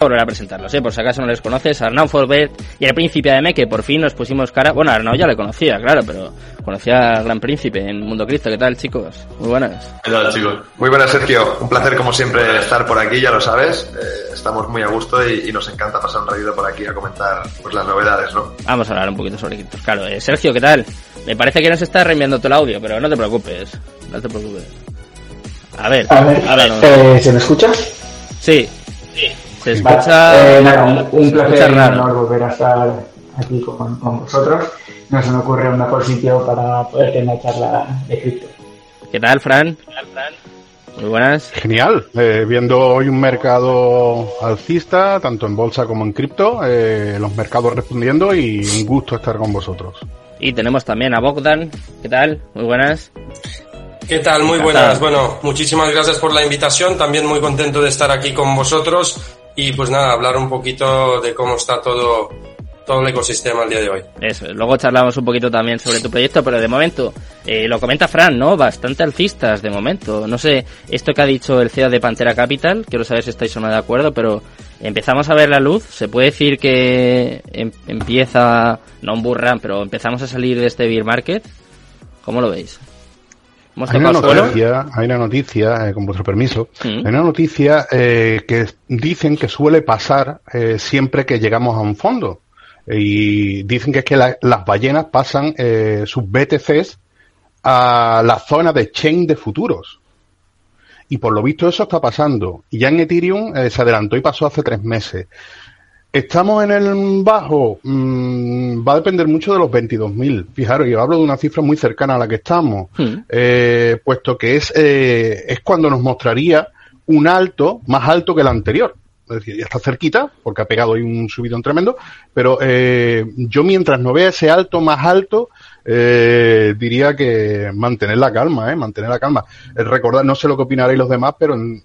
volver a presentarlos, ¿eh? por si acaso no les conoces, Arnau Forbet y el Príncipe ADM, que por fin nos pusimos cara. Bueno, Arnau ya le conocía, claro, pero conocía al Gran Príncipe en Mundo Cristo. ¿Qué tal, chicos? Muy buenas. ¿Qué tal, chicos? Muy buenas, Sergio. Un placer, como siempre, estar por aquí, ya lo sabes. Eh, estamos muy a gusto y, y, nos encanta pasar un ratito por aquí a comentar pues, las novedades, ¿no? Vamos a hablar un poquito sobre Cryptos. Claro, eh, Sergio, ¿qué tal? Me parece que nos está reenviando todo el audio, pero no te preocupes. No te preocupes. A ver, a ver, a ver eh, ¿se me escucha? Sí. Sí. Se escucha. Vale. Eh, nada, un, un placer enorme volver a estar aquí con, con, vosotros. No se me ocurre un mejor sitio para poder tener una charla de cripto. ¿Qué tal, Fran? ¿Qué tal, Fran? Muy buenas. Genial. Eh, viendo hoy un mercado alcista, tanto en bolsa como en cripto, eh, los mercados respondiendo y un gusto estar con vosotros. Y tenemos también a Bogdan. ¿Qué tal? Muy buenas. ¿Qué tal? Muy buenas. Bueno, muchísimas gracias por la invitación. También muy contento de estar aquí con vosotros y pues nada, hablar un poquito de cómo está todo, todo el ecosistema el día de hoy. Eso, luego charlamos un poquito también sobre tu proyecto, pero de momento, eh, lo comenta Fran, ¿no? Bastante alcistas de momento. No sé, esto que ha dicho el CEO de Pantera Capital, quiero saber si estáis o no de acuerdo, pero empezamos a ver la luz. Se puede decir que em empieza, no un burrán, pero empezamos a salir de este beer market. ¿Cómo lo veis? Hay una, noticia, hay una noticia, eh, con vuestro permiso, ¿Mm? hay una noticia eh, que dicen que suele pasar eh, siempre que llegamos a un fondo. Y dicen que es que la, las ballenas pasan sus BTCs a la zona de chain de futuros. Y por lo visto eso está pasando. Y ya en Ethereum se adelantó y pasó hace tres meses. Estamos en el bajo, mmm, va a depender mucho de los 22.000. Fijaros, yo hablo de una cifra muy cercana a la que estamos, hmm. eh, puesto que es, eh, es cuando nos mostraría un alto más alto que el anterior. Es decir, ya está cerquita, porque ha pegado ahí un subidón tremendo, pero eh, yo mientras no vea ese alto más alto, eh, diría que mantener la calma, ¿eh? mantener la calma. recordar, no sé lo que opinaréis los demás, pero en,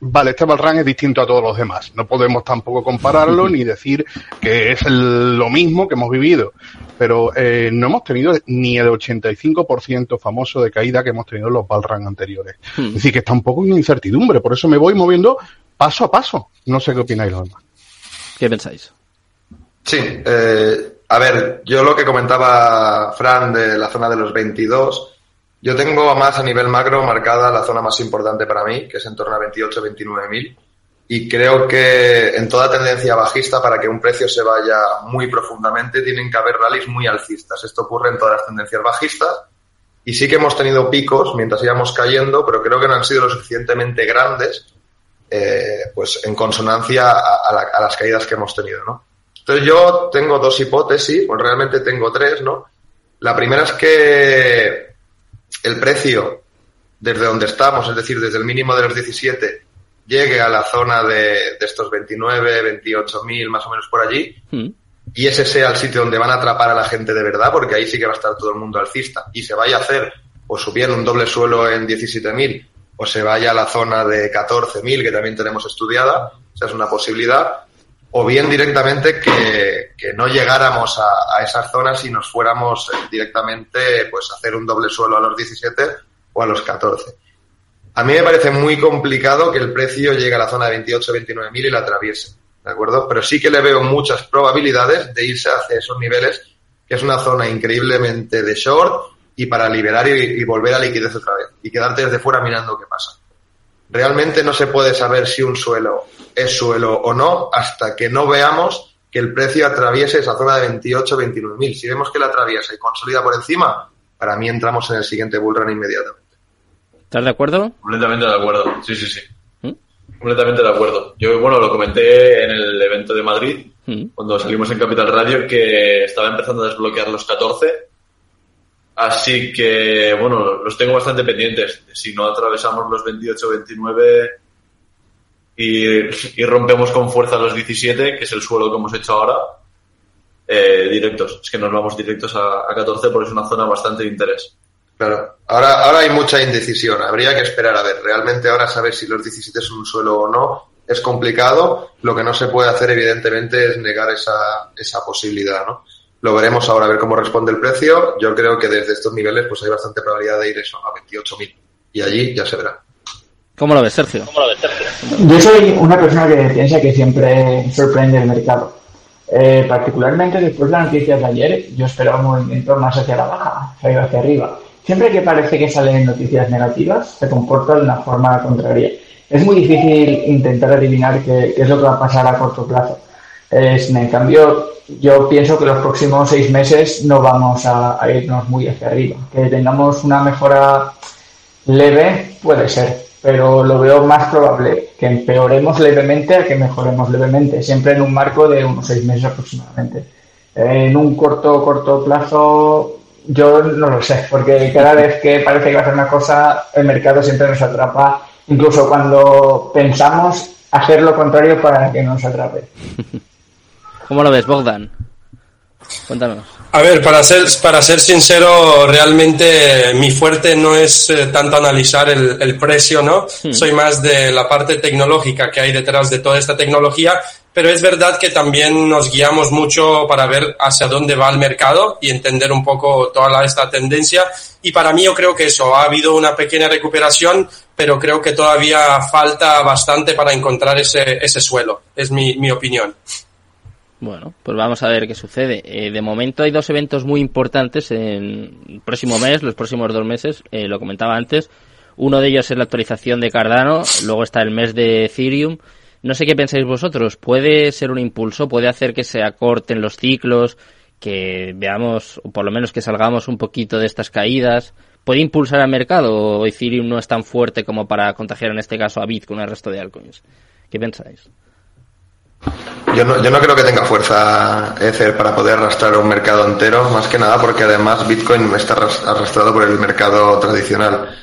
vale, este Balrán es distinto a todos los demás. No podemos tampoco compararlo ni decir que es el, lo mismo que hemos vivido. Pero eh, no hemos tenido ni el 85% famoso de caída que hemos tenido en los Balrán anteriores. Hmm. Es decir, que está un poco en incertidumbre. Por eso me voy moviendo paso a paso. No sé qué opináis los demás. ¿Qué pensáis? Sí, eh, a ver, yo lo que comentaba Fran de la zona de los 22, yo tengo más a nivel macro marcada la zona más importante para mí, que es en torno a 28, 29 mil. Y creo que en toda tendencia bajista, para que un precio se vaya muy profundamente, tienen que haber rallies muy alcistas. Esto ocurre en todas las tendencias bajistas. Y sí que hemos tenido picos mientras íbamos cayendo, pero creo que no han sido lo suficientemente grandes, eh, pues en consonancia a, la, a, las caídas que hemos tenido, ¿no? Entonces yo tengo dos hipótesis, pues realmente tengo tres, ¿no? La primera es que el precio desde donde estamos, es decir, desde el mínimo de los 17, llegue a la zona de, de estos 29, 28 mil, más o menos por allí, mm. y ese sea el sitio donde van a atrapar a la gente de verdad, porque ahí sí que va a estar todo el mundo alcista, y se vaya a hacer o subiendo un doble suelo en 17 mil, o se vaya a la zona de 14 mil, que también tenemos estudiada, o sea, es una posibilidad, o bien directamente que, no llegáramos a, esas zonas y nos fuéramos directamente pues a hacer un doble suelo a los 17 o a los 14. A mí me parece muy complicado que el precio llegue a la zona de 28 29 mil y la atraviese, ¿de acuerdo? Pero sí que le veo muchas probabilidades de irse hacia esos niveles, que es una zona increíblemente de short y para liberar y, y volver a liquidez otra vez y quedarte desde fuera mirando qué pasa. Realmente no se puede saber si un suelo es suelo o no hasta que no veamos que el precio atraviese esa zona de 28, 29 mil. Si vemos que la atraviesa y consolida por encima, para mí entramos en el siguiente bull run inmediatamente. ¿Estás de acuerdo? Completamente de acuerdo, sí, sí, sí. ¿Mm? Completamente de acuerdo. Yo, bueno, lo comenté en el evento de Madrid, ¿Mm? cuando salimos en Capital Radio, que estaba empezando a desbloquear los 14 Así que, bueno, los tengo bastante pendientes. Si no atravesamos los 28, 29 y, rompemos con fuerza los 17, que es el suelo que hemos hecho ahora, eh, directos. Es que nos vamos directos a, a 14 porque es una zona bastante de interés. Claro, ahora, ahora hay mucha indecisión. Habría que esperar a ver. Realmente ahora saber si los 17 son un suelo o no es complicado. Lo que no se puede hacer, evidentemente, es negar esa, esa posibilidad, ¿no? Lo veremos ahora a ver cómo responde el precio. Yo creo que desde estos niveles pues hay bastante probabilidad de ir eso a 28.000 y allí ya se verá. ¿Cómo lo ves, Sergio? Yo soy una persona que piensa que siempre sorprende el mercado. Eh, particularmente después de las noticias de ayer, yo esperaba un movimiento más hacia la baja, hacia arriba. Siempre que parece que salen noticias negativas, se comporta de una forma contraria. Es muy difícil intentar adivinar qué, es lo que va a pasar a corto plazo. En cambio, yo pienso que los próximos seis meses no vamos a irnos muy hacia arriba. Que tengamos una mejora leve, puede ser, pero lo veo más probable que empeoremos levemente a que mejoremos levemente, siempre en un marco de unos seis meses aproximadamente. En un corto, corto plazo, yo no lo sé, porque cada vez que parece que va a hacer una cosa, el mercado siempre nos atrapa, incluso cuando pensamos hacer lo contrario para que nos atrape. ¿Cómo lo ves, Bogdan? Cuéntanos. A ver, para ser, para ser sincero, realmente mi fuerte no es eh, tanto analizar el, precio, ¿no? Hmm. Soy más de la parte tecnológica que hay detrás de toda esta tecnología, pero es verdad que también nos guiamos mucho para ver hacia dónde va el mercado y entender un poco toda esta tendencia. Y para mí yo creo que eso, ha habido una pequeña recuperación, pero creo que todavía falta bastante para encontrar ese, ese suelo. Es mi, mi opinión. Bueno, pues vamos a ver qué sucede. Eh, de momento hay dos eventos muy importantes en el próximo mes, los próximos dos meses, eh, lo comentaba antes. Uno de ellos es la actualización de Cardano, luego está el mes de Ethereum. No sé qué pensáis vosotros, ¿puede ser un impulso? ¿Puede hacer que se acorten los ciclos? Que veamos, o por lo menos que salgamos un poquito de estas caídas. ¿Puede impulsar al mercado o Ethereum no es tan fuerte como para contagiar en este caso a Bitcoin al resto de altcoins? ¿Qué pensáis? Yo no, yo no creo que tenga fuerza Ether para poder arrastrar un mercado entero, más que nada porque además Bitcoin está arrastrado por el mercado tradicional.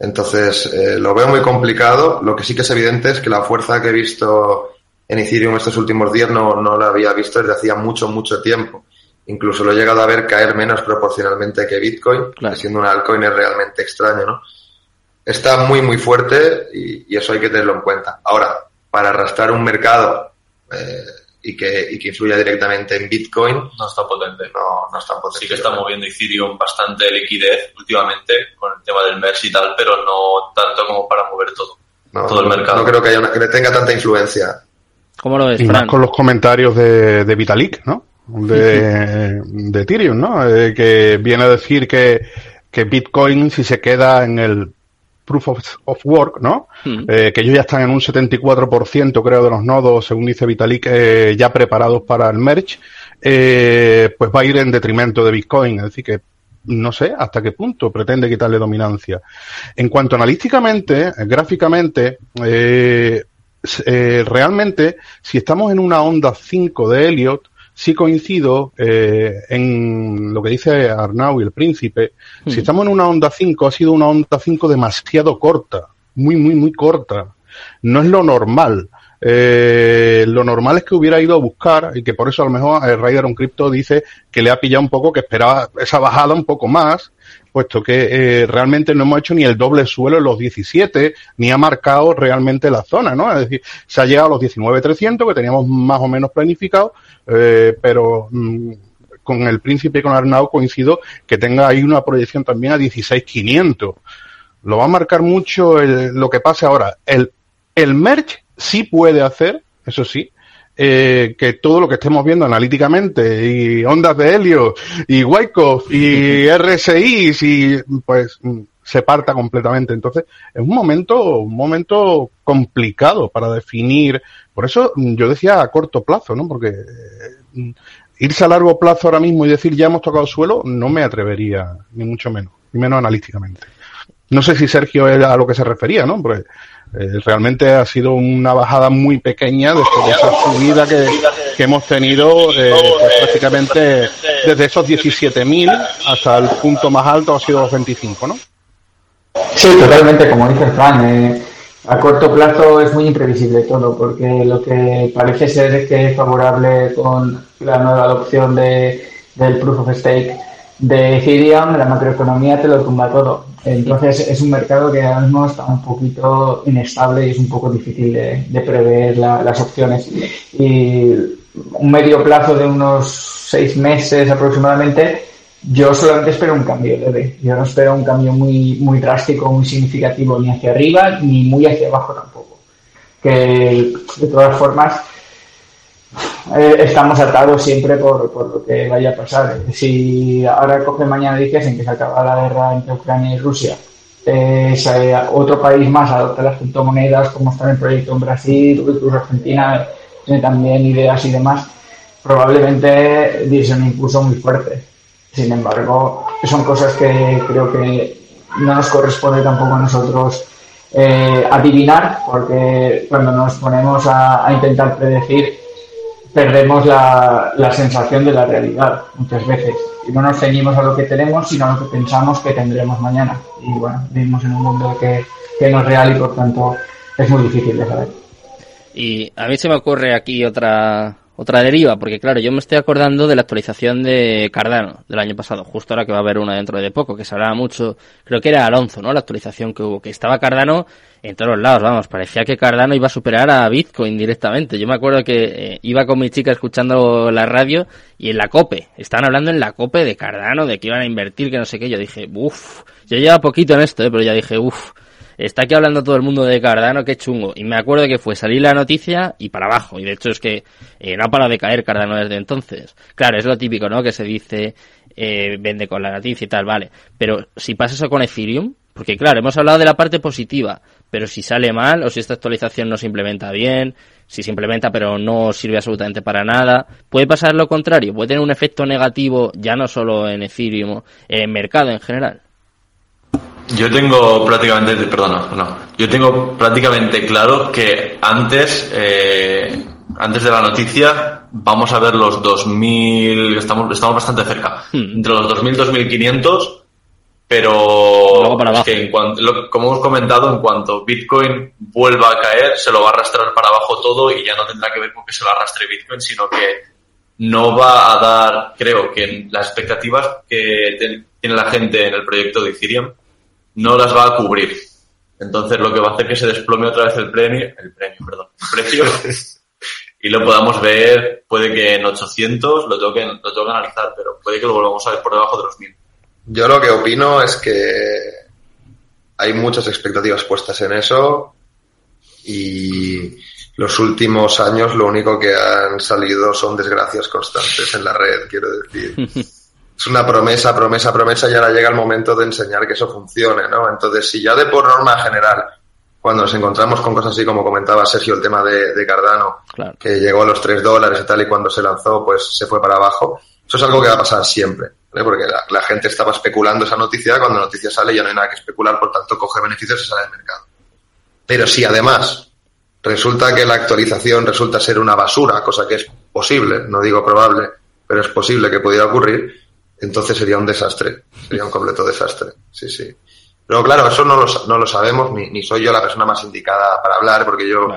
Entonces, eh, lo veo muy complicado. Lo que sí que es evidente es que la fuerza que he visto en Ethereum estos últimos días no, no la había visto desde hacía mucho, mucho tiempo. Incluso lo he llegado a ver caer menos proporcionalmente que Bitcoin, siendo un altcoin es realmente extraño, ¿no? Está muy, muy fuerte y, y eso hay que tenerlo en cuenta. Ahora, para arrastrar un mercado eh, y, que, y que influya directamente en Bitcoin. No está potente. No, no está potente. Sí que está moviendo Ethereum bastante liquidez últimamente con el tema del MERS y tal, pero no tanto como para mover todo, todo el mercado. No creo que, haya que tenga tanta influencia. ¿Cómo lo ves, Y más con los comentarios de, de Vitalik, ¿no? De, de Ethereum, ¿no? Eh, que viene a decir que, que Bitcoin, si se queda en el proof of, work, ¿no? Hmm. Eh, que ellos ya están en un 74%, creo, de los nodos, según dice Vitalik, eh, ya preparados para el merge, eh, pues va a ir en detrimento de Bitcoin. Es decir, que no sé hasta qué punto pretende quitarle dominancia. En cuanto analíticamente, gráficamente, realmente, si estamos en una onda 5 de Elliot, sí coincido eh, en lo que dice Arnau y el príncipe. Si estamos en una onda 5, ha sido una onda 5 demasiado corta, muy, muy, muy corta. No es lo normal. Eh, lo normal es que hubiera ido a buscar y que por eso a lo mejor el Rider on Crypto dice que le ha pillado un poco, que esperaba esa bajada un poco más puesto que eh, realmente no hemos hecho ni el doble suelo en los 17, ni ha marcado realmente la zona, ¿no? Es decir, se ha llegado a los 19.300 que teníamos más o menos planificado, eh, pero mm, con el príncipe y con Arnau coincido que tenga ahí una proyección también a 16.500. Lo va a marcar mucho lo que pase ahora. El, el merge sí puede hacer, eso sí, eh, que todo lo que estemos viendo analíticamente y ondas de helio y Wyckoff y RSI y pues se parta completamente. Entonces, es un momento, un momento complicado para definir. Por eso yo decía a corto plazo, ¿no? Porque eh, irse a largo plazo ahora mismo y decir ya hemos tocado suelo, no me atrevería, ni mucho menos, ni menos analíticamente. No sé si Sergio era a lo que se refería, ¿no? Porque eh, realmente ha sido una bajada muy pequeña después de esa subida que, que hemos tenido eh, pues prácticamente desde esos 17.000 hasta el punto más alto ha sido los 25, ¿no? Sí, totalmente, como dice Fran. Eh, a corto plazo es muy imprevisible todo, porque lo que parece ser es que es favorable con la nueva adopción de, del Proof of Stake de Ethereum, la macroeconomía te lo tumba todo. Entonces es un mercado que ahora mismo está un poquito inestable y es un poco difícil de, prever las opciones. Y un medio plazo de unos seis meses aproximadamente Yo solamente espero un cambio leve. Yo no espero un cambio muy, muy drástico, muy significativo, ni hacia arriba, ni muy hacia abajo tampoco. Que de todas formas eh, estamos atados siempre por, por, lo que vaya a pasar. Si ahora coge mañana dices en que se acaba la guerra entre Ucrania y Rusia, eh, otro país más adopta las criptomonedas, como está en el proyecto en Brasil, incluso Argentina tiene también ideas y demás, probablemente diese un impulso muy fuerte. Sin embargo, son cosas que creo que no nos corresponde tampoco a nosotros eh, adivinar, porque cuando nos ponemos a, intentar predecir, perdemos la, la, sensación de la realidad muchas veces. Y no nos ceñimos a lo que tenemos, sino a lo que pensamos que tendremos mañana. Y bueno, vivimos en un mundo que, que no es real y por tanto es muy difícil de saber. Y a mí se me ocurre aquí otra, otra deriva, porque claro, yo me estoy acordando de la actualización de Cardano del año pasado, justo ahora que va a haber una dentro de poco, que se hablaba mucho, creo que era Alonso, ¿no? La actualización que hubo, que estaba Cardano en todos lados, vamos, parecía que Cardano iba a superar a Bitcoin directamente. Yo me acuerdo que eh, iba con mi chica escuchando la radio y en la COPE, estaban hablando en la COPE de Cardano, de que iban a invertir, que no sé qué, yo dije, uff, yo llevaba poquito en esto, ¿eh? pero ya dije, uff, está aquí hablando todo el mundo de Cardano, qué chungo. Y me acuerdo que fue salir la noticia y para abajo. Y de hecho es que eh, no ha parado de caer Cardano desde entonces. Claro, es lo típico, ¿no? Que se dice, eh, vende con la noticia y tal, vale. Pero si pasa eso con Ethereum, porque claro, hemos hablado de la parte positiva, pero si sale mal o si esta actualización no se implementa bien, si se implementa pero no sirve absolutamente para nada, puede pasar lo contrario, puede tener un efecto negativo ya no solo en Ethereum, en el mercado en general. Yo tengo prácticamente, perdona, no, yo tengo prácticamente claro que antes, eh, antes de la noticia, vamos a ver los 2000, estamos, estamos bastante cerca, hmm. entre los 2000 2500, pero es que en cuanto, como hemos comentado, en cuanto Bitcoin vuelva a caer, se lo va a arrastrar para abajo todo y ya no tendrá que ver con que se lo arrastre Bitcoin, sino que no va a dar, creo que las expectativas que tiene la gente en el proyecto de Ethereum no las va a cubrir. Entonces lo que va a hacer que se desplome otra vez el premio, el premio, perdón, el precio, y lo podamos ver, puede que en 800, lo tengo que, lo tengo que analizar, pero puede que lo volvamos a ver por debajo de los 1000. Yo lo que opino es que hay muchas expectativas puestas en eso y los últimos años lo único que han salido son desgracias constantes en la red, quiero decir. es una promesa, promesa, promesa y ahora llega el momento de enseñar que eso funcione, ¿no? Entonces, si ya de por norma general, cuando nos encontramos con cosas así como comentaba Sergio, el tema de, Cardano, que llegó a los 3 dólares y tal, y cuando se lanzó, pues se fue para abajo, eso es algo que va a pasar siempre, porque la, gente estaba especulando esa noticia, cuando la noticia sale ya no hay nada que especular, por tanto coge beneficios y sale del mercado. Pero si además resulta que la actualización resulta ser una basura, cosa que es posible, no digo probable, pero es posible que pudiera ocurrir, entonces sería un desastre, sería un completo desastre, sí, sí. Pero claro, eso no lo, no lo sabemos, ni, ni soy yo la persona más indicada para hablar, porque yo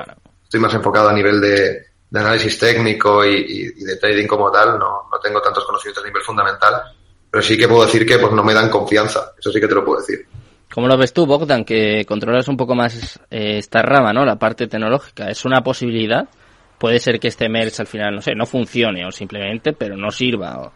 estoy más enfocado a nivel de, de análisis técnico y, y, de trading como tal, no, no tengo tantos conocimientos a nivel fundamental, pero sí que puedo decir que pues no me dan confianza, eso sí que te lo puedo decir. ¿Cómo lo ves tú, Bogdan, que controlas un poco más eh, esta rama, ¿no? La parte tecnológica. ¿Es una posibilidad? Puede ser que este merge al final, no sé, no funcione o simplemente, pero no sirva. O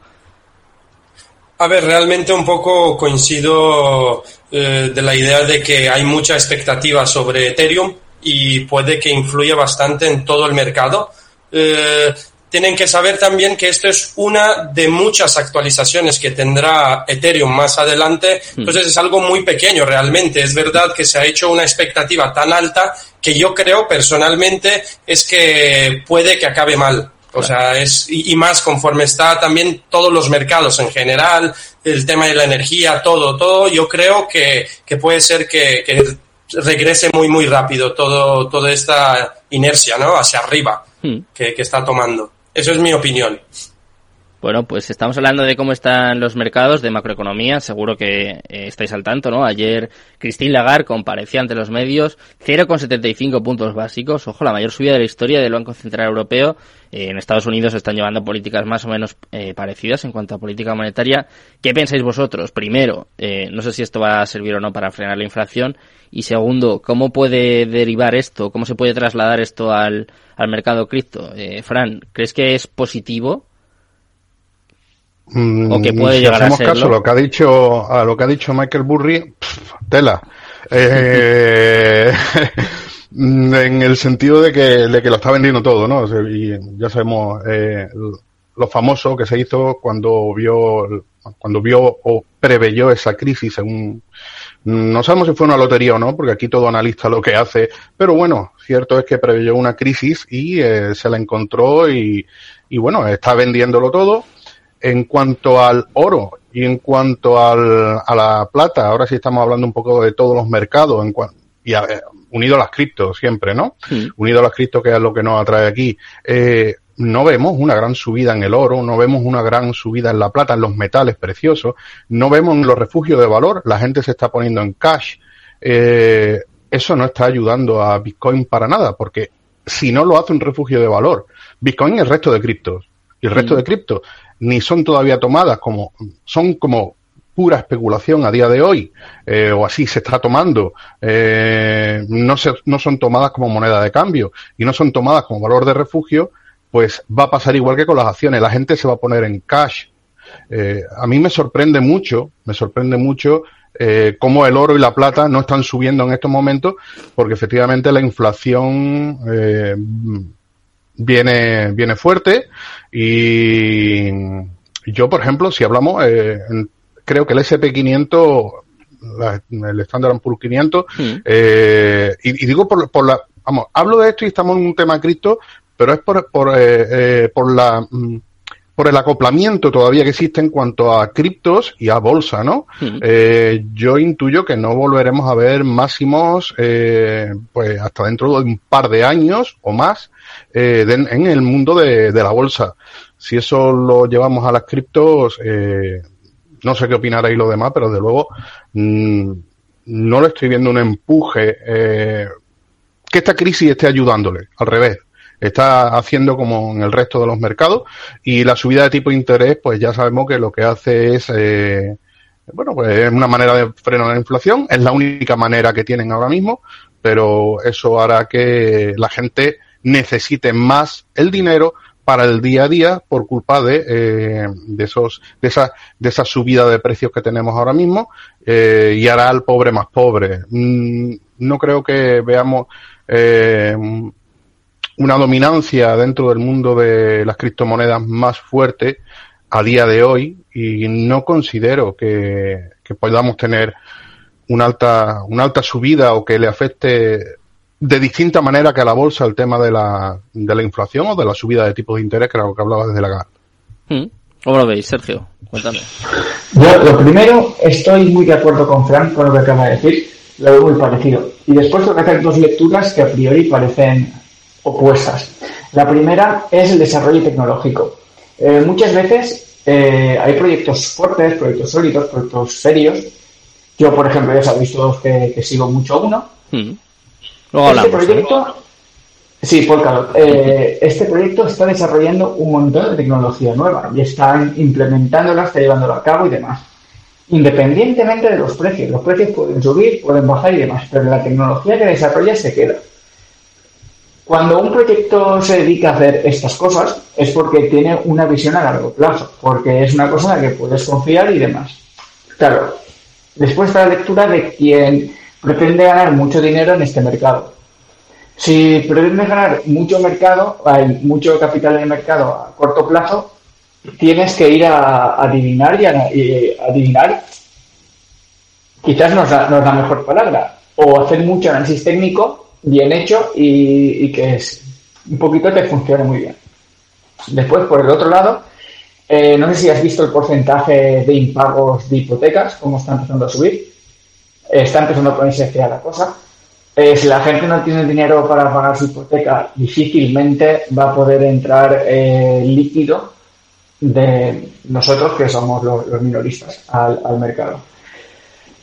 a ver, realmente un poco coincido eh, de la idea de que hay mucha expectativa sobre Ethereum y puede que influya bastante en todo el mercado. Eh, tienen que saber también que esto es una de muchas actualizaciones que tendrá Ethereum más adelante. Hmm. Entonces es algo muy pequeño realmente. Es verdad que se ha hecho una expectativa tan alta que yo creo personalmente es que puede que acabe mal. O sea, es, y, más conforme está también todos los mercados en general, el tema de la energía, todo, todo, yo creo que, que puede ser que, que regrese muy, muy rápido todo, toda esta inercia, ¿no? Hacia arriba hmm. que, que está tomando. Eso es mi opinión. Bueno, pues estamos hablando de cómo están los mercados de macroeconomía. Seguro que eh, estáis al tanto, ¿no? Ayer Christine Lagarde comparecía ante los medios 0,75 puntos básicos. Ojo, la mayor subida de la historia del Banco Central Europeo. Eh, en Estados Unidos están llevando políticas más o menos eh, parecidas en cuanto a política monetaria. ¿Qué pensáis vosotros? Primero, no sé si esto va a servir o no para frenar la inflación. Y segundo, ¿cómo puede derivar esto? ¿Cómo se puede trasladar esto al, al mercado cripto? Fran, ¿crees que es positivo? Mm, o que puede llegar a serlo. caso lo que ha dicho a lo que ha dicho Michael Burry, tela. Eh, en el sentido de que, de que lo está vendiendo todo, ¿no? Y ya sabemos eh, lo famoso que se hizo cuando vio cuando vio o preveyó esa crisis según no sabemos si fue una lotería o no, porque aquí todo analista lo que hace, pero bueno, cierto es que preveyó una crisis y eh, se la encontró y, y bueno, está vendiéndolo todo. En cuanto al oro y en cuanto al, a la plata, ahora sí estamos hablando un poco de todos los mercados en y unido a las criptos siempre, ¿no? Unido a las criptos que es lo que nos atrae aquí. Eh, no vemos una gran subida en el oro, no vemos una gran subida en la plata, en los metales preciosos, no vemos en los refugios de valor, la gente se está poniendo en cash. Eh, eso no está ayudando a Bitcoin para nada, porque si no lo hace un refugio de valor, Bitcoin y el resto de criptos, y el resto de criptos ni son todavía tomadas como, son como pura especulación a día de hoy, eh, o así se está tomando, eh, no, se, no son tomadas como moneda de cambio y no son tomadas como valor de refugio, pues va a pasar igual que con las acciones, la gente se va a poner en cash. Eh, a mí me sorprende mucho, me sorprende mucho eh, cómo el oro y la plata no están subiendo en estos momentos, porque efectivamente la inflación eh, viene, viene fuerte y yo, por ejemplo, si hablamos, eh, creo que el SP500, el Standard Poor's 500, mm. eh, y, digo por, por la, vamos, hablo de esto y estamos en un tema cripto, pero es por, por, eh, eh, por la mm, por el acoplamiento todavía que existe en cuanto a criptos y a bolsa, ¿no? Eh, yo intuyo que no volveremos a ver máximos, eh, pues hasta dentro de un par de años o más eh, en el mundo de, de, la bolsa. Si eso lo llevamos a las criptos, eh, no sé qué opinaréis lo demás, pero de luego mm, no le estoy viendo un empuje que esta crisis esté ayudándole, al revés está haciendo como en el resto de los mercados y la subida de tipo de interés pues ya sabemos que lo que hace es eh, bueno pues es una manera de frenar la inflación es la única manera que tienen ahora mismo pero eso hará que la gente necesite más el dinero para el día a día por culpa de, eh, de esos de esa de esa subida de precios que tenemos ahora mismo eh, y hará al pobre más pobre. Mm, no creo que veamos eh, una dominancia dentro del mundo de las criptomonedas más fuerte a día de hoy y no considero que, podamos tener una alta, una alta subida o que le afecte de distinta manera que a la bolsa el tema de la, de la inflación o de la subida de tipos de interés, que era lo que hablaba desde la GAR. Hmm. ¿Cómo lo veis, Sergio? Cuéntame. Yo, lo primero, estoy muy de acuerdo con Frank con lo que acaba de decir. Lo veo muy parecido. Y después tengo que hacer dos lecturas que a priori parecen opuestas. La primera es el desarrollo tecnológico. Eh, muchas veces eh, hay proyectos fuertes, proyectos sólidos, proyectos serios. Yo, por ejemplo, ya sabéis todos que, sigo mucho uno. Hmm. este proyecto, sí, Polkadot. Eh, este proyecto está desarrollando un montón de tecnología nueva y están implementándola, está llevándolo a cabo y demás. Independientemente de los precios, los precios pueden subir, pueden bajar y demás, pero la tecnología que desarrolla se queda. Cuando un proyecto se dedica a hacer estas cosas es porque tiene una visión a largo plazo, porque es una cosa en la que puedes confiar y demás. Claro, después está la lectura de quien pretende ganar mucho dinero en este mercado. Si pretendes ganar mucho mercado, hay mucho capital en el mercado a corto plazo, tienes que ir a, adivinar y, a, adivinar, quizás no es la mejor palabra, o hacer mucho análisis técnico bien hecho y, que es, un poquito te funcione muy bien. Después, por el otro lado, eh, no sé si has visto el porcentaje de impagos de hipotecas, cómo está empezando a subir. está empezando a ponerse fea la cosa. Eh, si la gente no tiene dinero para pagar su hipoteca, difícilmente va a poder entrar eh, líquido de nosotros, que somos los, minoristas, al mercado.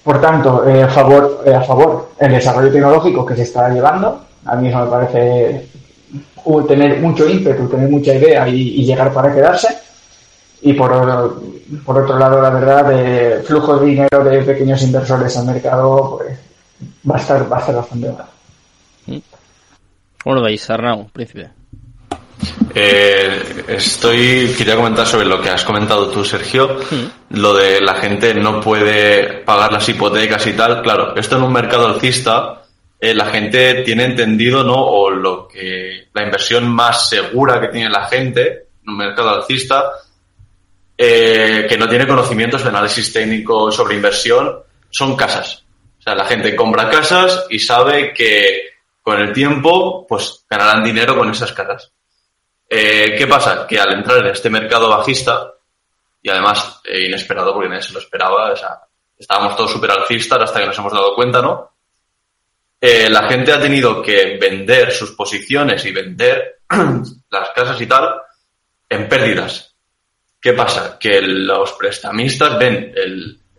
Por tanto, eh, a, favor, eh, el desarrollo tecnológico que se está llevando, a mí eso me parece tener mucho ímpetu, tener mucha idea y, llegar para quedarse. Y por, otro lado, la verdad, de flujo de dinero de pequeños inversores al mercado, pues va a estar, va a estar bastante mal. ¿Cómo lo veis, Arnau, príncipe? Eh, estoy, quería comentar sobre lo que has comentado tú, Sergio, mm. lo de la gente no puede pagar las hipotecas y tal. Claro, esto en un mercado alcista, eh, la gente tiene entendido, ¿no? O lo que, la inversión más segura que tiene la gente en un mercado alcista, eh, que no tiene conocimientos de análisis técnico sobre inversión, son casas. O sea, la gente compra casas y sabe que con el tiempo, pues ganarán dinero con esas caras. Eh, ¿Qué pasa? Que al entrar en este mercado bajista, y además eh, inesperado porque nadie se lo esperaba, o sea, estábamos todos súper alcistas hasta que nos hemos dado cuenta, ¿no? Eh, la gente ha tenido que vender sus posiciones y vender las casas y tal en pérdidas. ¿Qué pasa? Que los prestamistas ven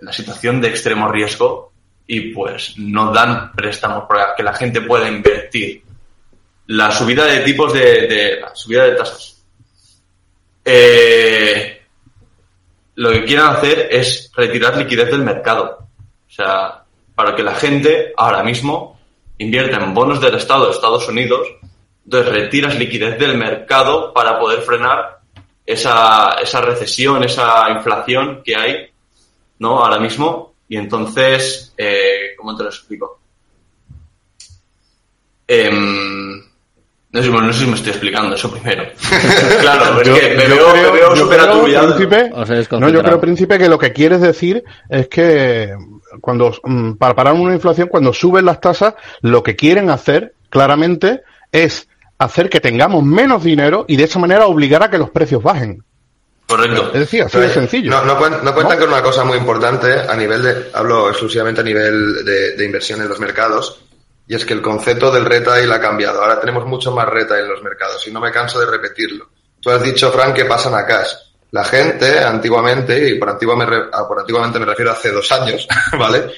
la situación de extremo riesgo y pues no dan préstamos para que la gente pueda invertir. La subida de tipos de, la subida de tasas. Eh, lo que quieren hacer es retirar liquidez del mercado. O sea, para que la gente ahora mismo invierta en bonos del Estado de Estados Unidos, entonces retiras liquidez del mercado para poder frenar esa, esa recesión, esa inflación que hay, ¿no? Ahora mismo y entonces, eh, ¿cómo te lo explico? Em, no, sé, no sé si me estoy explicando eso primero. claro, es que me veo, me veo príncipe, No, yo creo, príncipe, que lo que quieres decir es que cuando mm, para parar una inflación, cuando suben las tasas, lo que quieren hacer claramente es hacer que tengamos menos dinero y de esa manera obligar a que los precios bajen. Correcto. Es decir, así de sencillo. No, no, cuentan con una cosa muy importante a nivel de, hablo exclusivamente a nivel de, inversión en los mercados, y es que el concepto del retail ha cambiado. Ahora tenemos mucho más retail en los mercados y no me canso de repetirlo. Tú has dicho, Frank, que pasan a cash. La gente, antiguamente, y por, por antiguamente me refiero a hace dos años, ¿vale?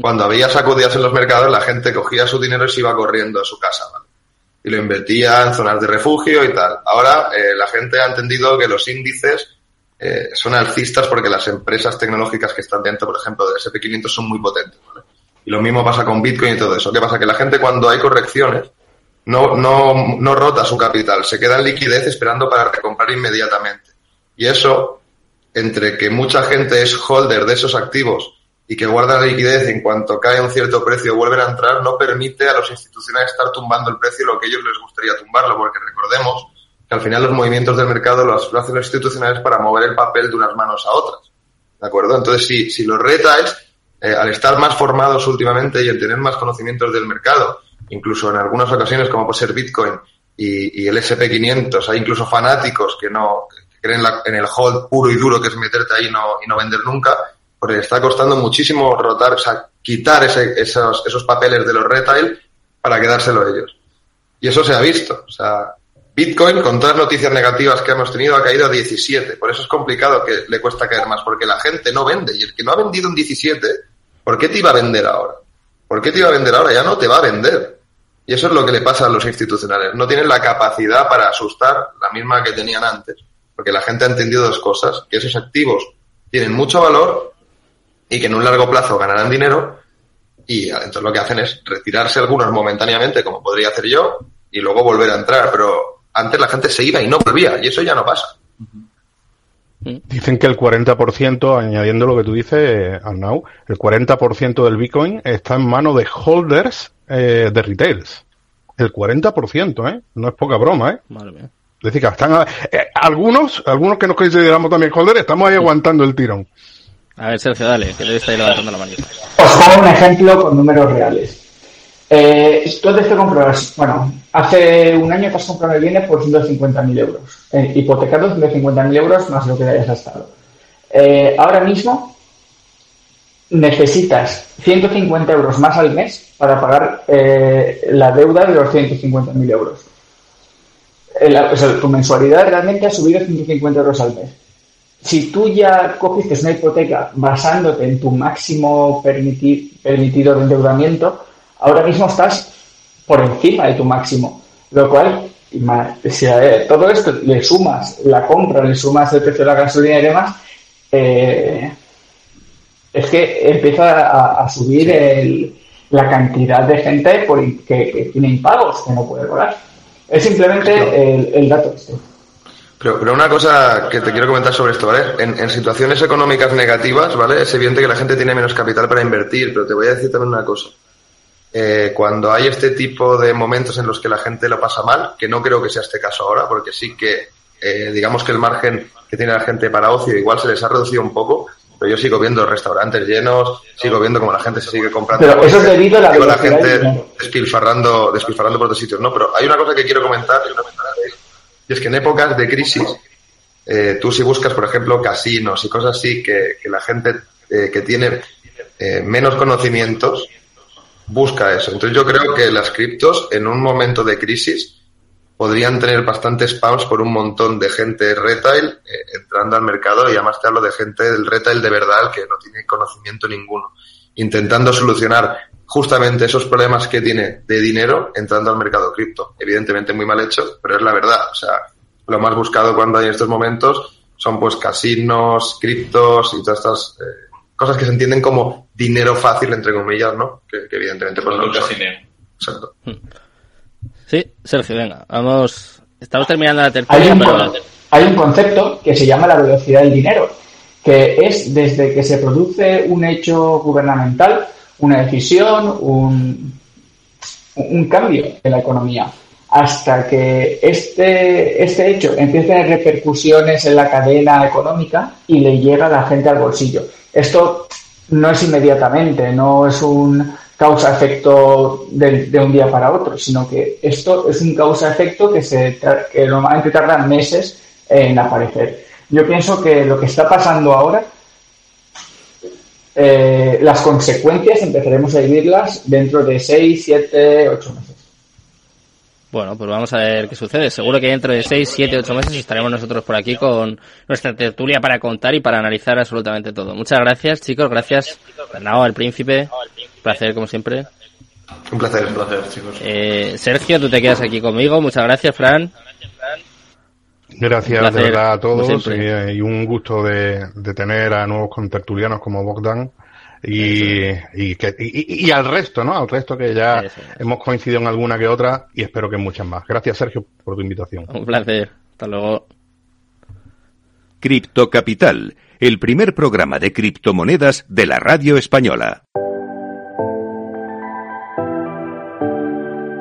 Cuando había sacudidas en los mercados, la gente cogía su dinero y se iba corriendo a su casa, ¿vale? y lo invertía en zonas de refugio y tal. Ahora eh, la gente ha entendido que los índices eh, son alcistas porque las empresas tecnológicas que están dentro, por ejemplo, del SP500 son muy potentes. Y lo mismo pasa con Bitcoin y todo eso. ¿Qué pasa? Que la gente cuando hay correcciones no, no, no rota su capital, se queda en liquidez esperando para recomprar inmediatamente. Y eso, entre que mucha gente es holder de esos activos y que guarda la liquidez en cuanto cae un cierto precio vuelven a entrar, no permite a los institucionales estar tumbando el precio lo que ellos les gustaría tumbarlo, porque recordemos que al final los movimientos del mercado los hacen los institucionales para mover el papel de unas manos a otras. ¿De acuerdo? Entonces, si, si los retails, eh, al estar más formados últimamente y en tener más conocimientos del mercado, incluso en algunas ocasiones, como puede ser Bitcoin y, el SP500, hay incluso fanáticos que no creen en el hold puro y duro que es meterte ahí no, y no vender nunca, porque está costando muchísimo rotar, o sea, quitar ese, esos, esos papeles de los retail para quedárselo ellos. Y eso se ha visto. O sea, Bitcoin, con todas las noticias negativas que hemos tenido, ha caído a 17. Por eso es complicado que le cuesta caer más, porque la gente no vende. Y el que no ha vendido un 17, ¿por qué te iba a vender ahora? ¿Por qué te iba a vender ahora? Ya no te va a vender. Y eso es lo que le pasa a los institucionales. No tienen la capacidad para asustar la misma que tenían antes. Porque la gente ha entendido dos cosas, que esos activos tienen mucho valor y que en un largo plazo ganarán dinero y entonces lo que hacen es retirarse algunos momentáneamente, como podría hacer yo, y luego volver a entrar, pero antes la gente se iba y no volvía, y eso ya no pasa. Dicen que el 40%, añadiendo lo que tú dices, Arnau, el 40% del Bitcoin está en manos de holders eh, de retails. El 40%, ¿eh? No es poca broma, ¿eh? Es decir, que están... Eh, algunos, algunos que nos consideramos también holders, estamos ahí aguantando el tirón. A ver, Sergio, dale, que le está levantando la manita. Os pongo un ejemplo con números reales. Eh, tú te compras, bueno, hace un año te has comprado el bienes por 150.000 euros. Eh, hipotecado 150.000 euros más lo que hayas gastado. Eh, ahora mismo necesitas 150 euros más al mes para pagar eh, la deuda de los 150.000 euros. tu mensualidad realmente ha subido 150 euros al mes si tú ya cogiste una hipoteca basándote en tu máximo permitido de endeudamiento, ahora mismo estás por encima de tu máximo. Lo cual, si a todo esto le sumas la compra, le sumas el precio de la gasolina y demás, eh, es que empieza a, subir la cantidad de gente que, tiene impagos que no puede pagar. Es simplemente el, dato este. Pero, pero, una cosa que te quiero comentar sobre esto, ¿vale? En, en, situaciones económicas negativas, ¿vale? Es evidente que la gente tiene menos capital para invertir, pero te voy a decir también una cosa. Eh, cuando hay este tipo de momentos en los que la gente lo pasa mal, que no creo que sea este caso ahora, porque sí que, eh, digamos que el margen que tiene la gente para ocio igual se les ha reducido un poco, pero yo sigo viendo restaurantes llenos, sigo viendo como la gente se sigue comprando. Pero eso es debido a la, la gente despilfarrando, despilfarrando por otros sitios, ¿no? Pero hay una cosa que quiero comentar, y es que en épocas de crisis, eh, tú si buscas, por ejemplo, casinos y cosas así, que, que la gente eh, que tiene eh, menos conocimientos busca eso. Entonces yo creo que las criptos en un momento de crisis podrían tener bastantes spams por un montón de gente retail eh, entrando al mercado y además te hablo de gente del retail de verdad que no tiene conocimiento ninguno, intentando solucionar justamente esos problemas que tiene de dinero entrando al mercado cripto. Evidentemente muy mal hecho, pero es la verdad. O sea, lo más buscado cuando hay estos momentos son pues casinos, criptos y todas estas eh, cosas que se entienden como dinero fácil, entre comillas, ¿no? Que, evidentemente pues no lo Exacto. Sí, Sergio, venga, vamos. Estamos terminando la tercera. Hay un, hay un concepto que se llama la velocidad del dinero, que es desde que se produce un hecho gubernamental una decisión, un, un cambio en la economía, hasta que este, este hecho empiece a tener repercusiones en la cadena económica y le llega a la gente al bolsillo. Esto no es inmediatamente, no es un causa-efecto de, un día para otro, sino que esto es un causa-efecto que normalmente tarda meses en aparecer. Yo pienso que lo que está pasando ahora eh, las consecuencias empezaremos a vivirlas dentro de 6, 7, 8 meses. Bueno, pues vamos a ver qué sucede. Seguro que dentro de 6, 7, 8 meses estaremos nosotros por aquí con nuestra tertulia para contar y para analizar absolutamente todo. Muchas gracias, chicos. Gracias, Fernando, el príncipe. Un placer, como siempre. Un placer, un placer, chicos. Eh, Sergio, tú te quedas aquí conmigo. Muchas gracias, Fran. Gracias de verdad a todos y, un gusto de, tener a nuevos contertulianos como Bogdan y, y, que, y, al resto, ¿no? Al resto que ya hemos coincidido en alguna que otra y espero que muchas más. Gracias, Sergio, por tu invitación. Un placer. Hasta luego. Cripto Capital, el primer programa de criptomonedas de la radio española.